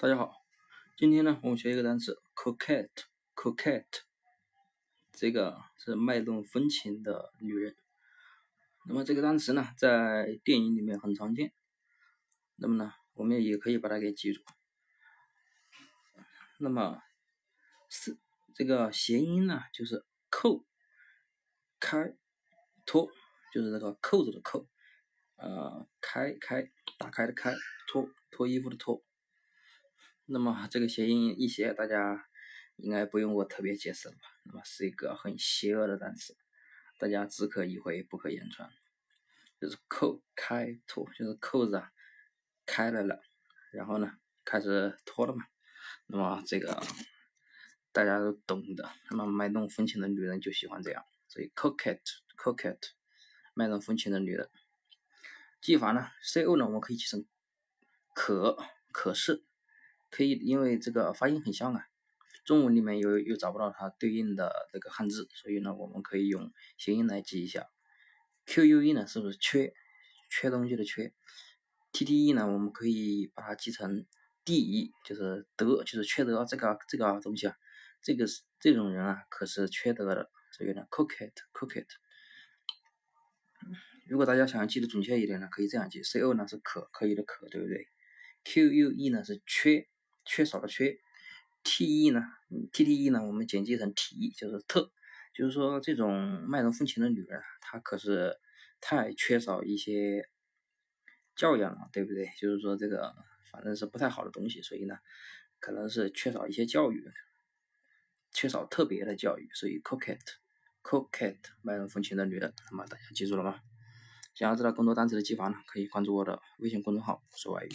大家好，今天呢，我们学一个单词 coquette，coquette，这个是卖弄风情的女人。那么这个单词呢，在电影里面很常见。那么呢，我们也可以把它给记住。那么是这个谐音呢，就是扣开脱，就是这个扣子的扣，呃，开开打开的开，脱脱衣服的脱。那么这个谐音一写，大家应该不用我特别解释了吧？那么是一个很邪恶的单词，大家只可意会不可言传。就是扣开脱，就是扣子啊开来了，然后呢开始脱了嘛。那么这个大家都懂的。那么卖弄风情的女人就喜欢这样，所以 coquette，coquette，卖弄风情的女人。记法呢，co 呢我们可以记成可，可是。可以，因为这个发音很像啊，中文里面又又找不到它对应的这个汉字，所以呢，我们可以用谐音来记一下。Q U E 呢，是不是缺缺东西的缺？T T E 呢，我们可以把它记成 D E，就是德，就是缺德这个这个东西啊，这个是这种人啊，可是缺德的，所以呢，coquette，coquette。如果大家想要记得准确一点呢，可以这样记：C O 呢是可可以的可，对不对？Q U E 呢是缺。缺少的缺，T E 呢？T T E 呢？我们简介成体，就是特，就是说这种卖弄风情的女人，她可是太缺少一些教养了，对不对？就是说这个反正是不太好的东西，所以呢，可能是缺少一些教育，缺少特别的教育，所以 coquette，coquette 卖弄风情的女人，那么大家记住了吗？想要知道更多单词的记法呢，可以关注我的微信公众号“说外语”。